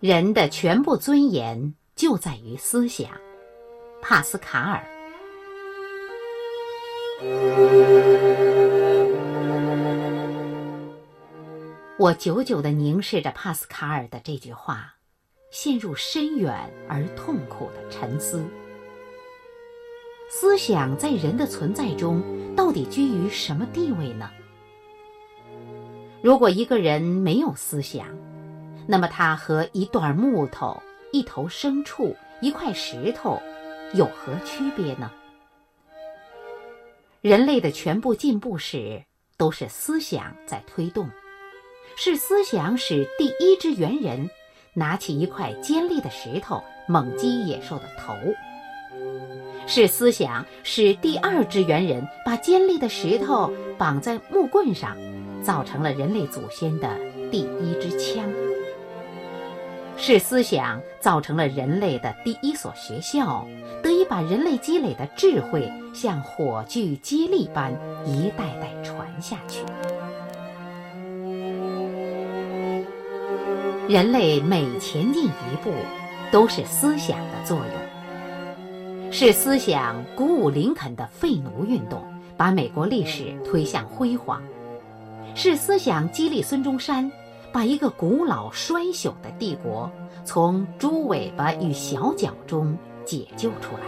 人的全部尊严就在于思想。帕斯卡尔。我久久地凝视着帕斯卡尔的这句话，陷入深远而痛苦的沉思。思想在人的存在中到底居于什么地位呢？如果一个人没有思想，那么它和一段木头、一头牲畜、一块石头有何区别呢？人类的全部进步史都是思想在推动。是思想使第一只猿人拿起一块尖利的石头猛击野兽的头，是思想使第二只猿人把尖利的石头绑在木棍上，造成了人类祖先的第一支枪。是思想造成了人类的第一所学校，得以把人类积累的智慧像火炬接力般一代代传下去。人类每前进一步，都是思想的作用。是思想鼓舞林肯的废奴运动，把美国历史推向辉煌；是思想激励孙中山，把一个古老衰朽的帝国从猪尾巴与小脚中解救出来。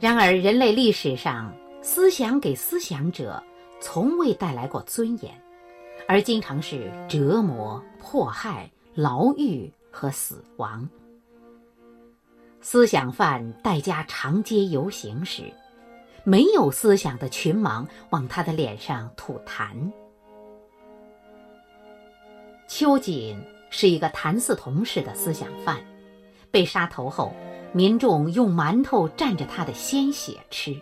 然而，人类历史上，思想给思想者从未带来过尊严。而经常是折磨、迫害、牢狱和死亡。思想犯带家长街游行时，没有思想的群盲往他的脸上吐痰。秋瑾是一个谭嗣同式的思想犯，被杀头后，民众用馒头蘸着他的鲜血吃。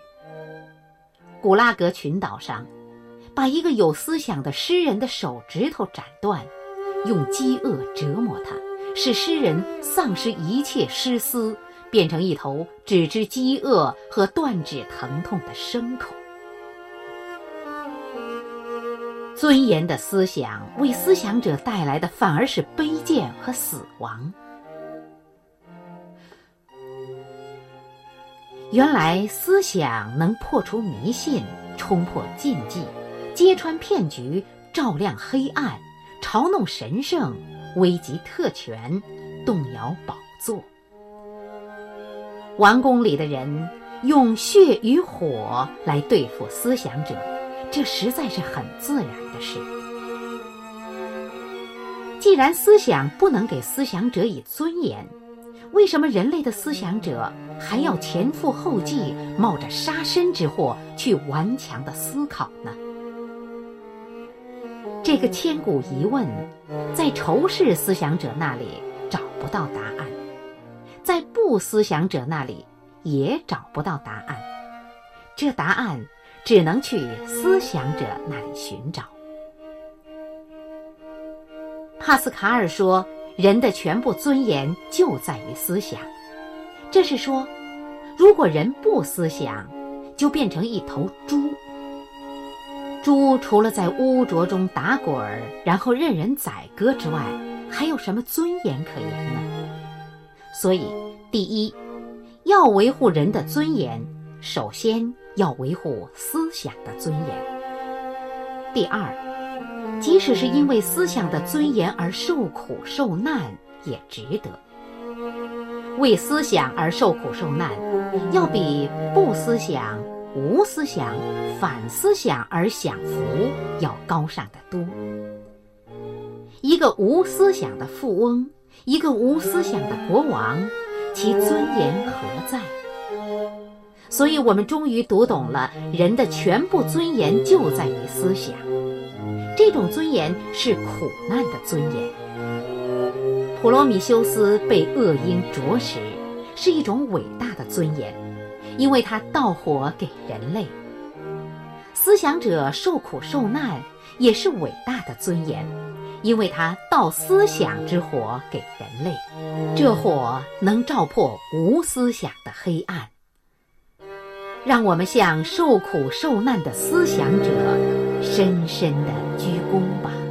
古拉格群岛上。把一个有思想的诗人的手指头斩断，用饥饿折磨他，使诗人丧失一切诗思，变成一头只知饥饿和断指疼痛的牲口。尊严的思想为思想者带来的反而是卑贱和死亡。原来思想能破除迷信，冲破禁忌。揭穿骗局，照亮黑暗，嘲弄神圣，危及特权，动摇宝座。王宫里的人用血与火来对付思想者，这实在是很自然的事。既然思想不能给思想者以尊严，为什么人类的思想者还要前赴后继，冒着杀身之祸去顽强的思考呢？这个千古疑问，在仇视思想者那里找不到答案，在不思想者那里也找不到答案。这答案只能去思想者那里寻找。帕斯卡尔说：“人的全部尊严就在于思想。”这是说，如果人不思想，就变成一头猪。猪除了在污浊中打滚儿，然后任人宰割之外，还有什么尊严可言呢？所以，第一，要维护人的尊严，首先要维护思想的尊严。第二，即使是因为思想的尊严而受苦受难，也值得。为思想而受苦受难，要比不思想。无思想、反思想而享福，要高尚得多。一个无思想的富翁，一个无思想的国王，其尊严何在？所以，我们终于读懂了：人的全部尊严就在于思想。这种尊严是苦难的尊严。普罗米修斯被恶鹰啄食，是一种伟大的尊严。因为他盗火给人类，思想者受苦受难也是伟大的尊严，因为他盗思想之火给人类，这火能照破无思想的黑暗。让我们向受苦受难的思想者深深的鞠躬吧。